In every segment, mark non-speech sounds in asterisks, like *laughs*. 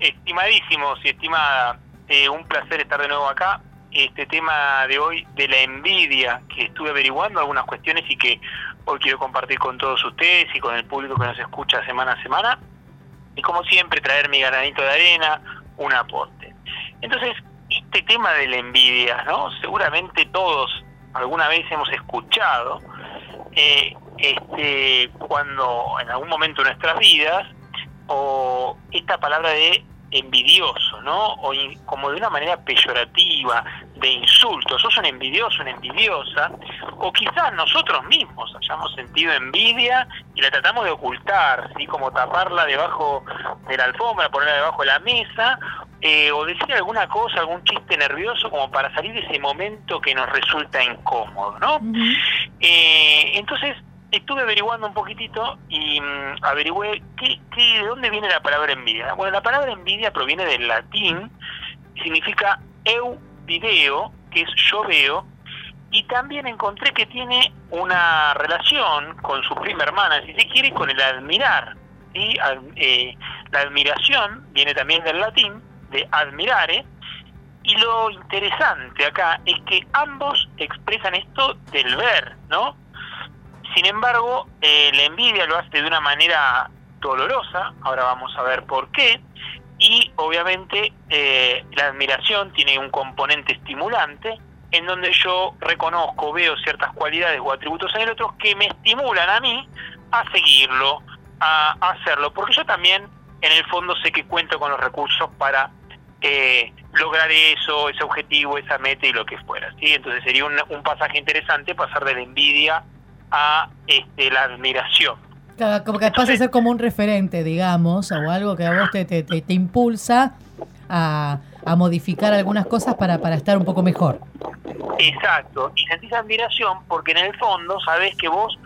estimadísimos y estimada, eh, un placer estar de nuevo acá. Este tema de hoy de la envidia, que estuve averiguando algunas cuestiones y que hoy quiero compartir con todos ustedes y con el público que nos escucha semana a semana. Y como siempre, traer mi granito de arena, un aporte. Entonces, este tema de la envidia, ¿no? Seguramente todos alguna vez hemos escuchado eh, este, cuando en algún momento de nuestras vidas, o esta palabra de envidioso, ¿no? O como de una manera peyorativa, de insulto, sos un envidioso, una envidiosa, o quizás nosotros mismos hayamos sentido envidia y la tratamos de ocultar, ¿sí? Como taparla debajo de la alfombra, ponerla debajo de la mesa, eh, o decir alguna cosa, algún chiste nervioso como para salir de ese momento que nos resulta incómodo, ¿no? eh, entonces, estuve averiguando un poquitito y mm, averigüé qué, de dónde viene la palabra envidia. Bueno, la palabra envidia proviene del latín, significa eu video, que es yo veo, y también encontré que tiene una relación con su prima hermana, si se quiere, con el admirar. ¿sí? Eh, la admiración viene también del latín, de admirare, y lo interesante acá es que ambos expresan esto del ver, ¿no? Sin embargo, eh, la envidia lo hace de una manera dolorosa, ahora vamos a ver por qué, y obviamente eh, la admiración tiene un componente estimulante, en donde yo reconozco, veo ciertas cualidades o atributos en el otro que me estimulan a mí a seguirlo, a, hacerlo, porque yo también en el fondo sé que cuento con los recursos para eh, lograr eso, ese objetivo, esa meta y lo que fuera. ¿sí? Entonces sería un, un pasaje interesante pasar de la envidia a este, la admiración. Claro, como que pasa a ser como un referente, digamos, o algo que a vos te, te, te, impulsa a, a, modificar algunas cosas para, para estar un poco mejor. Exacto, y sentís admiración porque en el fondo sabés que vos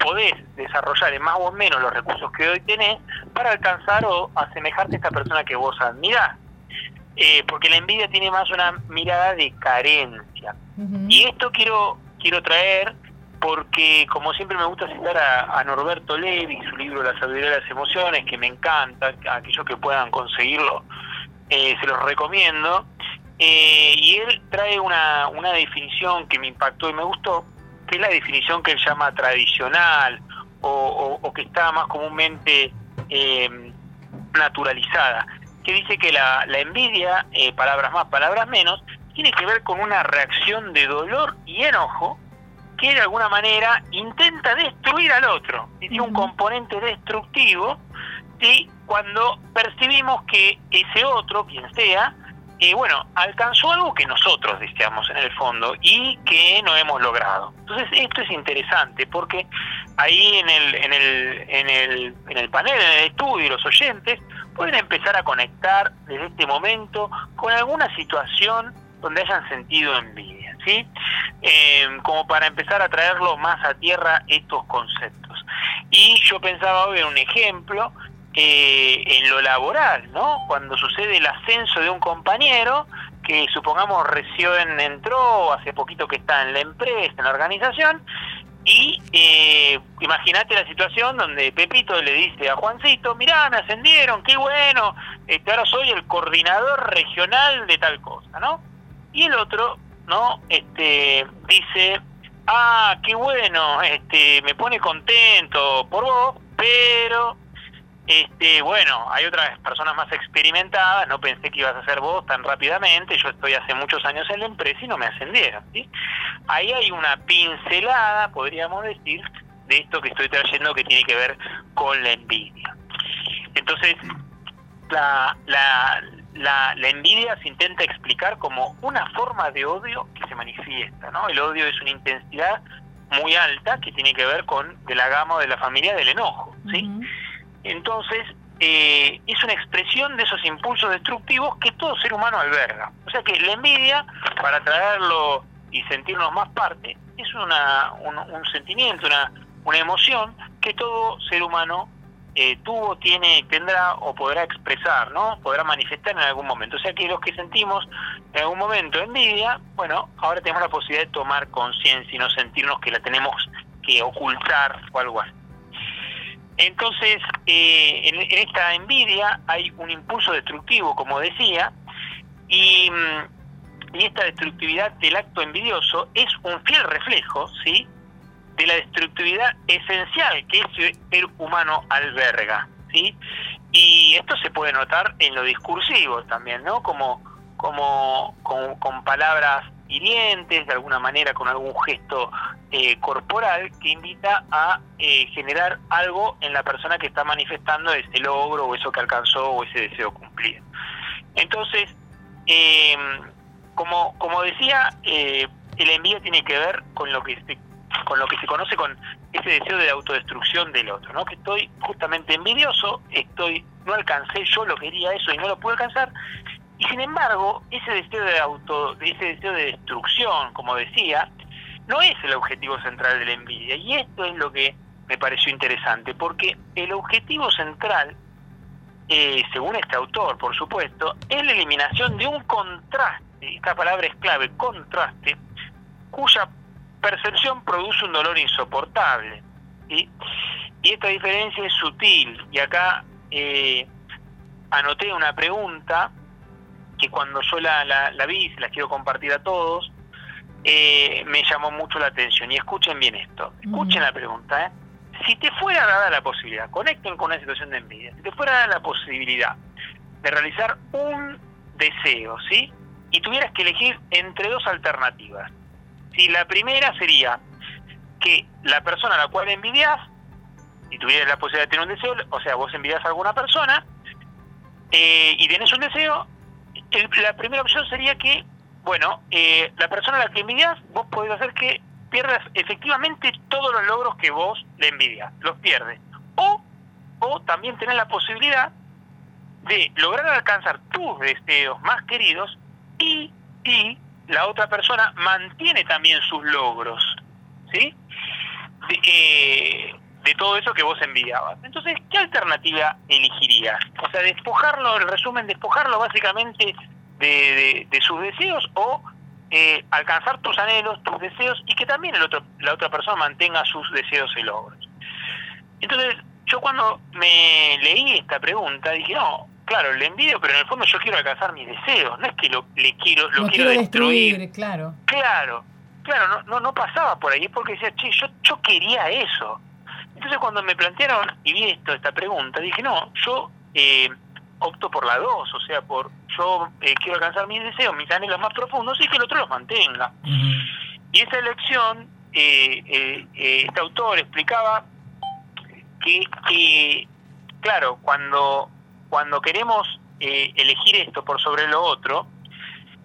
podés desarrollar en más o menos los recursos que hoy tenés para alcanzar o asemejarte a esta persona que vos admirás. Eh, porque la envidia tiene más una mirada de carencia. Uh -huh. Y esto quiero, quiero traer porque como siempre me gusta citar a, Norberto Levi, su libro La sabiduría de las emociones, que me encanta, a aquellos que puedan conseguirlo, eh, se los recomiendo. Eh, y él trae una, una definición que me impactó y me gustó, que es la definición que él llama tradicional o que está más comúnmente eh, naturalizada, que dice que la, la envidia, eh, palabras más, palabras menos, tiene que ver con una reacción de dolor y enojo que de alguna manera intenta destruir al otro. Tiene un componente destructivo ¿sí? cuando percibimos que ese otro, quien sea, eh, bueno, alcanzó algo que nosotros deseamos en el fondo y que no hemos logrado. Entonces esto es interesante porque ahí en el, en el, en el, en el panel, en el estudio, los oyentes pueden empezar a conectar desde este momento con alguna situación donde hayan sentido envidia, ¿sí? Eh, como para empezar a traerlo más a tierra estos conceptos. Y yo pensaba hoy en un ejemplo eh, en lo laboral, ¿no? Cuando sucede el ascenso de un compañero que supongamos recién entró, hace poquito que está en la empresa, en la organización, y eh, imagínate la situación donde Pepito le dice a Juancito, mirá, me ascendieron, qué bueno, este, ahora soy el coordinador regional de tal cosa, ¿no? Y el otro, ¿no? Este, dice, ah, qué bueno, este, me pone contento por vos, pero este, bueno, hay otras personas más experimentadas, no pensé que ibas a ser vos tan rápidamente, yo estoy hace muchos años en la empresa y no me ascendieron. Ahí hay una pincelada, podríamos decir, de esto que estoy trayendo que tiene que ver con la envidia. Entonces, la, la, la, la envidia se intenta explicar como una forma de odio que se manifiesta, ¿no? El odio es una intensidad muy alta que tiene que ver con de la gama de la familia del enojo, ¿sí? Uh -huh. Entonces, eh, es una expresión de esos impulsos destructivos que todo ser humano alberga. O sea que la envidia, para traerlo y sentirnos más parte, es una, un, un sentimiento, una, una emoción que todo ser humano eh, tuvo, tiene, tendrá o podrá expresar, ¿no? Podrá manifestar en algún momento. O sea que los que sentimos en algún momento envidia, bueno, ahora tenemos la posibilidad de tomar conciencia y no sentirnos que la tenemos que ocultar o algo así. Entonces, eh, en, esta envidia hay un impulso destructivo, como decía, mm, y, esta destructividad del acto envidioso es un fiel reflejo, ¿sí?, de la destructividad esencial que ese ser humano alberga, ¿sí? Y esto se puede notar en lo discursivo también, ¿no? Como, como con, palabras hirientes, de alguna manera con algún gesto eh, corporal que invita a eh, generar algo en la persona que está manifestando ese logro o eso que alcanzó o ese deseo cumplido. Entonces, eh, como, como decía, el envío tiene que ver con lo que se con lo que se conoce con ese deseo de autodestrucción del otro, ¿no? Que estoy justamente envidioso, estoy no alcancé, yo lo quería eso y no lo pude alcanzar, y sin embargo, ese deseo de auto ese deseo de destrucción, como decía, no es el objetivo central de la envidia, y esto es lo que me pareció interesante, porque el objetivo central eh, según este autor, por supuesto, es la eliminación de un contraste, esta palabra es clave, contraste, cuya percepción produce un dolor insoportable. Y esta diferencia es sutil. Y acá eh, anoté una pregunta que cuando yo la, la, vi, se las quiero compartir a todos, eh, me llamó mucho la atención. Y escuchen bien esto. Escuchen la pregunta. ¿eh? Si te fuera dada la posibilidad, conecten con una situación de envidia, si te fuera dada la posibilidad de realizar un deseo, ¿sí? Y tuvieras que elegir entre dos alternativas, si la primera sería que la persona a la cual envidias, y tuvieras la posibilidad de tener un deseo, o sea, vos envidias a alguna persona eh, y tienes un deseo, la primera opción sería que, bueno, eh, la persona a la que envidias, vos podés hacer que pierdas efectivamente todos los logros que vos le envidias, los pierdes. O, o también tenés la posibilidad de lograr alcanzar tus deseos más queridos y, y la otra persona mantiene también sus logros, ¿sí? De, eh, todo eso que vos envidiabas. Entonces, ¿qué alternativa elegirías? O sea, despojarlo, el resumen, despojarlo básicamente de, sus deseos o eh, alcanzar tus anhelos, tus deseos y que también el otro, la otra persona mantenga sus deseos y logros. Entonces, yo cuando me leí esta pregunta dije, no, claro, le envidio, pero en el fondo yo quiero alcanzar mis deseos, no es que lo, le quiero, lo, quiero, destruir. Claro, claro, claro, no, no, no pasaba por ahí, es porque decía, che, yo, yo quería eso. Entonces cuando me plantearon y vi esto, esta pregunta, dije, no, yo eh, opto por la dos, o sea, por yo eh, quiero alcanzar mis deseos, mis anhelos más profundos y que el otro los mantenga. Y esa elección, eh, este autor explicaba que, claro, cuando cuando queremos eh, elegir esto por sobre lo otro,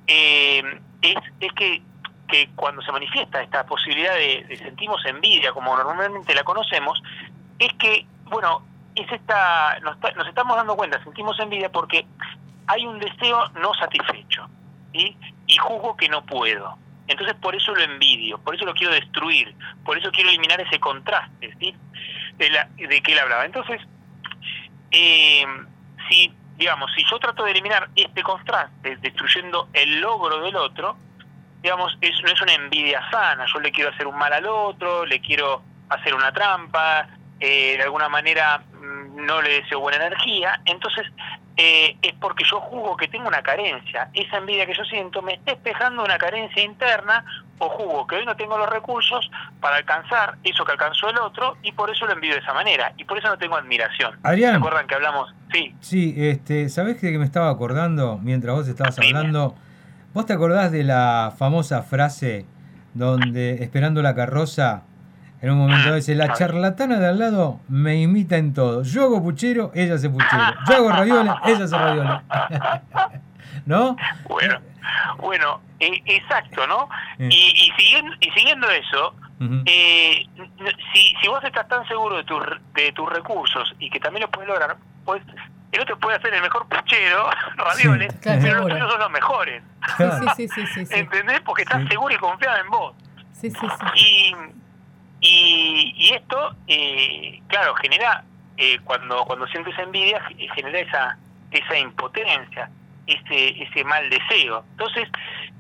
eh, es, es que, que, cuando se manifiesta esta posibilidad de, sentimos envidia, como normalmente la conocemos, es que, bueno, es esta, nos, estamos dando cuenta, sentimos envidia porque hay un deseo no satisfecho y juzgo que no puedo. Entonces por eso lo envidio, por eso lo quiero destruir, por eso quiero eliminar ese contraste ¿sí? de, la, de que él hablaba. Entonces, eh, si, digamos, si yo trato de eliminar este contraste, destruyendo el logro del otro, digamos, es, no es una envidia sana, yo le quiero hacer un mal al otro, le quiero hacer una trampa, eh, de alguna manera no le deseo buena energía, entonces eh, es porque yo juzgo que tengo una carencia. Esa envidia que yo siento me está espejando una carencia interna o juzgo que hoy no tengo los recursos para alcanzar eso que alcanzó el otro y por eso lo envío de esa manera y por eso no tengo admiración. ¿Se acuerdan que hablamos? Sí. Sí, este, ¿sabés de que me estaba acordando mientras vos estabas hablando? ¿Vos te acordás de la famosa frase donde esperando la carroza en un momento dice, la charlatana de al lado me imita en todo. Yo hago puchero, ella hace puchero. Yo hago raviola, ella hace raviola. *laughs* ¿No? Bueno, bueno e, exacto, ¿no? Y, y, siguiendo, y siguiendo eso, eh, si, si vos estás tan seguro de, tu, de tus recursos y que también lo puedes lograr, pues el otro puede hacer el mejor puchero, *laughs* ravioles, pero los tuyos son los mejores. Sí, sí, sí, sí, ¿Entendés? Porque estás seguro y confiado en vos. Sí, sí, sí. Y y, esto, eh, claro, genera, eh, cuando, cuando sientes envidia, genera esa, esa impotencia. ese, ese mal deseo. Entonces,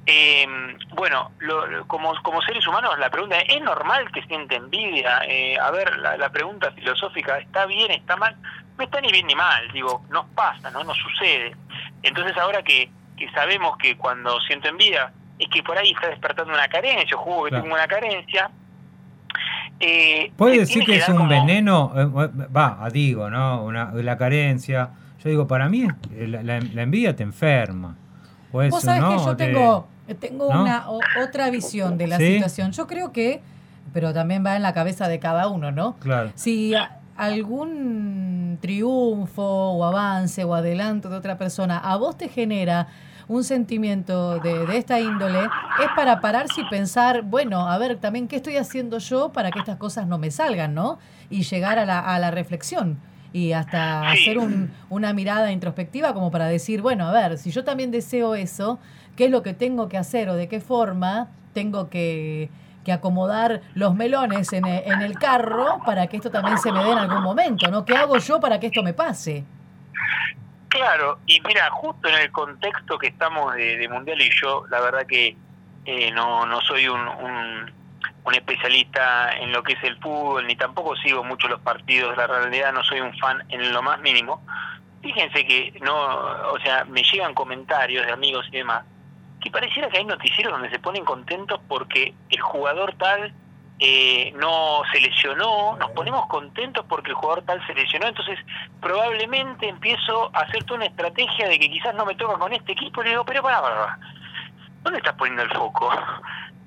eh, bueno, lo, como, como seres humanos, la pregunta es, ¿es normal que siente envidia? Eh, a ver, la, la, pregunta filosófica, ¿está bien, está mal? No está ni bien ni mal, digo, nos pasa, ¿no? Nos sucede. Entonces ahora que, que sabemos que cuando siento envidia es que por ahí está despertando una carencia, yo juego que tengo una carencia, eh, ¿Puede decir que, es un veneno? Eh, va, digo, ¿no? Una, la carencia. Yo digo, para mí la, la, envidia te enferma. Vos sabés que yo tengo, tengo una otra visión de la situación. Yo creo que, pero también va en la cabeza de cada uno, ¿no? Claro. Si algún triunfo o avance o adelanto de otra persona a vos te genera un sentimiento de, de, esta índole, es para pararse y pensar, bueno, a ver, también qué estoy haciendo yo para que estas cosas no me salgan, ¿no? Y llegar a la, a la reflexión y hasta hacer un, una mirada introspectiva como para decir, bueno, a ver, si yo también deseo eso, ¿qué es lo que tengo que hacer o de qué forma tengo que, que acomodar los melones en, en el carro para que esto también se me dé en algún momento, ¿no? ¿Qué hago yo para que esto me pase? Claro, y mira, justo en el contexto que estamos de, Mundial y yo, la verdad que eh, no, no soy un, un, especialista en lo que es el fútbol, ni tampoco sigo mucho los partidos, la realidad no soy un fan en lo más mínimo. Fíjense que no, o sea, me llegan comentarios de amigos y demás, que pareciera que hay noticieros donde se ponen contentos porque el jugador tal eh, no se lesionó, nos ponemos contentos porque el jugador tal se lesionó, entonces probablemente empiezo a hacer toda una estrategia de que quizás no me toca con este equipo y le digo, pero para, para, ¿dónde estás poniendo el foco? *laughs*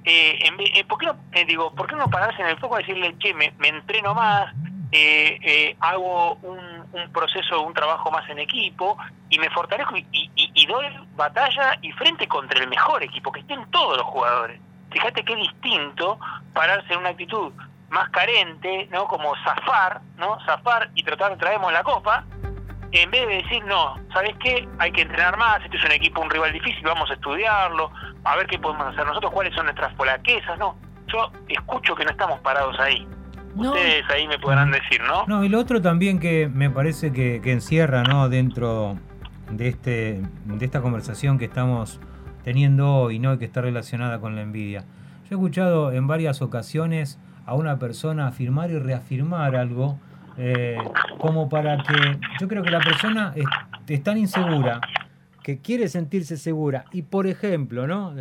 Eh, en, eh, ¿por, qué no, eh, digo, ¿Por qué no pararse en el foco y decirle, che, me, entreno más, eh, hago un, un, proceso, un trabajo más en equipo y me fortalezco y, y, y doy batalla y frente contra el mejor equipo, que estén todos los jugadores? Fíjate qué distinto pararse en una actitud más carente, ¿no? Como zafar, ¿no? Zafar y tratar de traernos la copa, en vez de decir, no, ¿sabes qué? Hay que entrenar más, este es un equipo, un rival difícil, vamos a estudiarlo, a ver qué podemos hacer nosotros, cuáles son nuestras polaquezas, ¿no? Yo escucho que no estamos parados ahí. Ustedes ahí me podrán decir, ¿no? No, y lo otro también que me parece que, que encierra, ¿no? Dentro de, este, de esta conversación que estamos teniendo hoy, ¿no? que está relacionada con la envidia. Yo he escuchado en varias ocasiones a una persona afirmar y reafirmar algo eh, como para que yo creo que la persona es, tan insegura que quiere sentirse segura y por ejemplo, ¿no?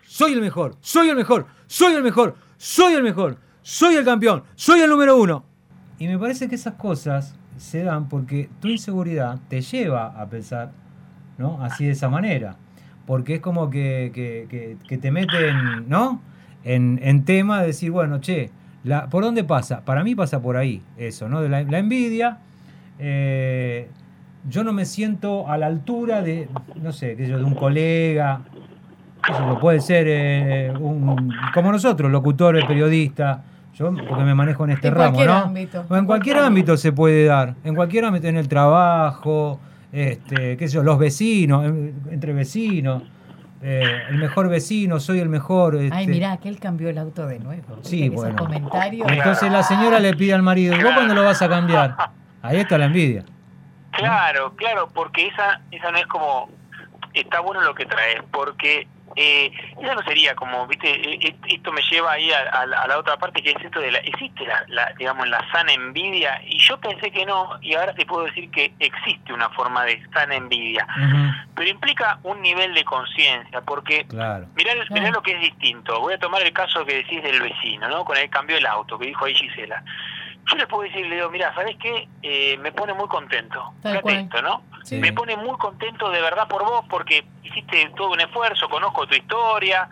Soy el mejor, soy el mejor, soy el mejor, soy el mejor, soy el campeón, soy el número uno. Y me parece que esas cosas se dan porque tu inseguridad te lleva a pensar, ¿no? Así de esa manera porque es como que, que, que, te meten, ¿no? En, en, tema de decir, bueno, che, la, ¿por dónde pasa? Para mí pasa por ahí, eso, ¿no? De la, envidia. Eh, yo no me siento a la altura de, no sé, qué yo, de un colega, eso puede ser eh, un, como nosotros, locutor, periodista, yo porque me manejo en este ramo, ¿no? Ámbito. en cualquier ámbito se puede dar, en cualquier ámbito, en el trabajo, este, qué sé yo, los vecinos, entre vecinos. Eh, el mejor vecino, soy el mejor. Este. Ay, mirá, que él cambió el auto de nuevo. Sí, bueno. Entonces la señora le pide al marido, ¿vos cuándo lo vas a cambiar? Ahí está la envidia. Claro, claro, porque esa, esa no es como, está bueno lo que traes, porque eh, esa no sería como, viste, e, e, esto me lleva ahí a, la otra parte que es esto de la, existe la, digamos, la sana envidia, y yo pensé que no, y ahora te puedo decir que existe una forma de sana envidia, pero implica un nivel de conciencia, porque claro. mirá, lo que es distinto, voy a tomar el caso que decís del vecino, ¿no? Con el cambio del auto, que dijo ahí Gisela. Yo les puedo decir, le digo, mira, ¿sabes qué? Eh, me pone muy contento. Fíjate ¿no? Me pone muy contento de verdad por vos porque hiciste todo un esfuerzo, conozco tu historia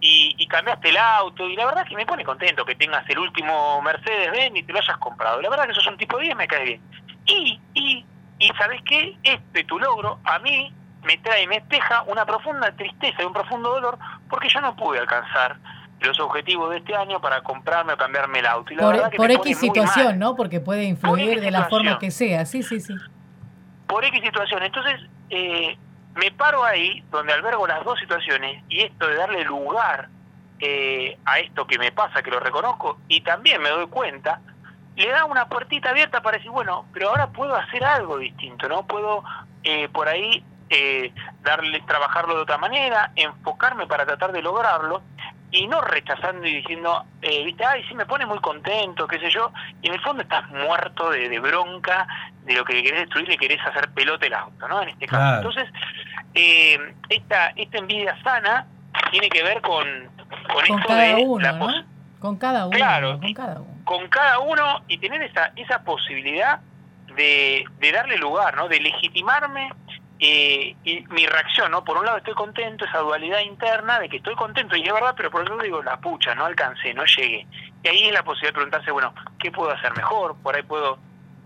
y, cambiaste el auto y la verdad que me pone contento que tengas el último Mercedes-Benz y te lo hayas comprado. La verdad que sos un tipo de 10, me cae bien. Y, y, y ¿sabes qué? Este tu logro a mí me trae, me espeja una profunda tristeza y un profundo dolor porque yo no pude alcanzar los objetivos de este año para comprarme o cambiarme el auto. por, X situación, ¿no? Porque puede influir de la forma que sea. Sí, sí, sí. Por X situación. Entonces, eh, me paro ahí, donde albergo las dos situaciones, y esto de darle lugar eh, a esto que me pasa, que lo reconozco, y también me doy cuenta, le da una puertita abierta para decir, bueno, pero ahora puedo hacer algo distinto, ¿no? Puedo eh, por ahí eh, darle, trabajarlo de otra manera, enfocarme para tratar de lograrlo y no rechazando y diciendo, eh, viste, ay, sí me pone muy contento, qué sé yo, y en el fondo estás muerto de, bronca de lo que querés destruir y querés hacer pelota el auto, ¿no? En este caso. Entonces, eh, esta, esta envidia sana tiene que ver con, con, esto cada de uno, ¿no? Con cada uno. Claro, con cada uno. Con cada uno y tener esa, esa posibilidad de, de darle lugar, ¿no? De legitimarme eh, y mi reacción, ¿no? Por un lado estoy contento, esa dualidad interna de que estoy contento y es verdad, pero por otro lado digo, la pucha, no alcancé, no llegué. Y ahí es la posibilidad de preguntarse, bueno, ¿qué puedo hacer mejor? Por ahí puedo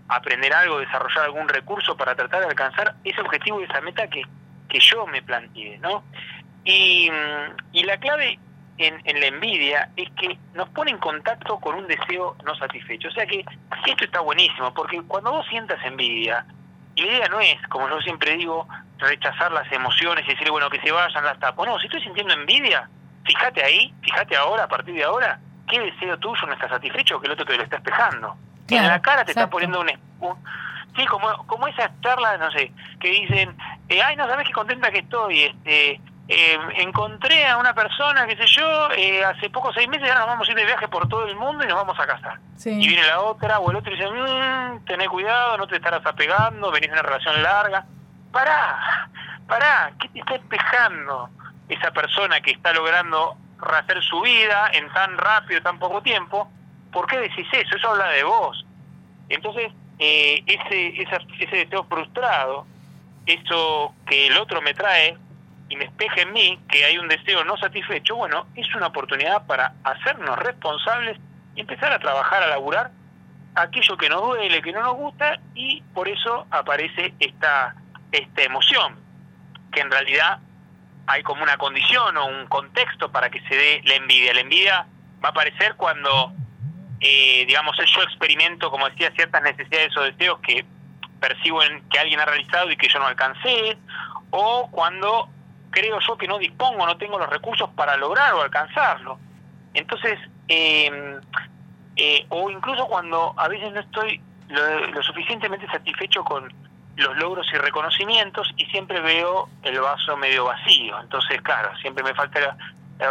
aprender algo, desarrollar algún recurso para tratar de alcanzar ese objetivo y esa meta que, que yo me planteé, ¿no? Y, y la clave en, en, la envidia es que nos pone en contacto con un deseo no satisfecho. O sea que esto está buenísimo, porque cuando vos sientas envidia, y la idea no es, como yo siempre digo, rechazar las emociones y decir, bueno, que se vayan las tapas. No, si estoy sintiendo envidia, fíjate ahí, fíjate ahora, a partir de ahora, qué deseo tuyo no está satisfecho que el otro te lo está espejando. en la cara te está poniendo un, sí, como, como esas charlas, no sé, que dicen, eh, ay, no sabes qué contenta que estoy, este, eh, encontré a una persona, qué sé yo, eh, hace pocos seis meses ya nos vamos a ir de viaje por todo el mundo y nos vamos a casar. Y viene la otra o el otro y dice, mmm, tené cuidado, no te estarás apegando, venís de una relación larga. Pará, pará, ¿qué te está espejando esa persona que está logrando rehacer su vida en tan rápido, tan poco tiempo? ¿Por qué decís eso? Eso habla de vos. Entonces, eh, ese, ese deseo frustrado, eso que el otro me trae, y me espeje en mí que hay un deseo no satisfecho, bueno, es una oportunidad para hacernos responsables y empezar a trabajar, a laburar aquello que nos duele, que no nos gusta y por eso aparece esta, esta emoción, que en realidad hay como una condición o un contexto para que se dé la envidia. La envidia va a aparecer cuando, eh, digamos, yo experimento, como decía, ciertas necesidades o deseos que percibo en que alguien ha realizado y que yo no alcancé, o cuando creo yo que no dispongo, no tengo los recursos para lograr o alcanzarlo. Entonces, em, eh, o incluso cuando a veces no estoy lo, suficientemente satisfecho con los logros y reconocimientos y siempre veo el vaso medio vacío. Entonces, claro, siempre me falta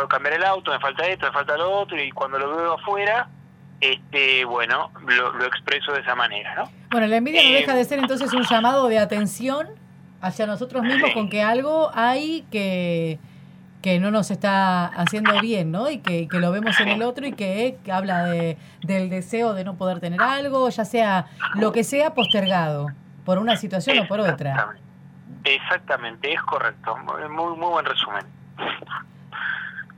cambiar el auto, me falta esto, me falta lo otro y cuando lo veo afuera, este, bueno, lo, expreso de esa manera, ¿no? Bueno, la envidia no deja de ser entonces un llamado de atención hacia nosotros mismos con que algo hay que, que no nos está haciendo bien, ¿no? Y que, que lo vemos en el otro y que, habla de, del deseo de no poder tener algo, ya sea lo que sea postergado, por una situación o por otra. Exactamente, es correcto. Muy, muy buen resumen.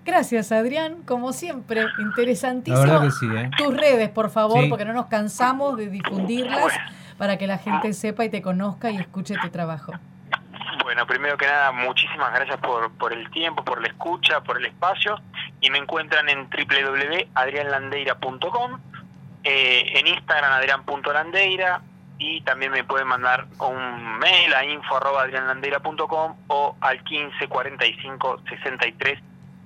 Gracias, Adrián. Como siempre, interesantísimo. ¿eh? Tus redes, por favor, porque no nos cansamos de difundirlas para que la gente sepa y te conozca y escuche tu trabajo. Bueno, primero que nada, muchísimas gracias por, por el tiempo, por la escucha, por el espacio. Y me encuentran en www.adrianlandeira.com, eh, en Instagram adrian.landeira y también me pueden mandar un mail a info.adrianlandeira.com o al 15 45 63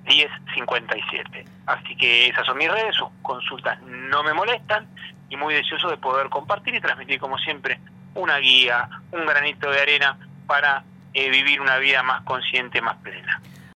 10 57. Así que esas son mis redes, sus consultas no me molestan y muy deseoso de poder compartir y transmitir como siempre una guía, un granito de arena para eh, vivir una vida más consciente, más plena.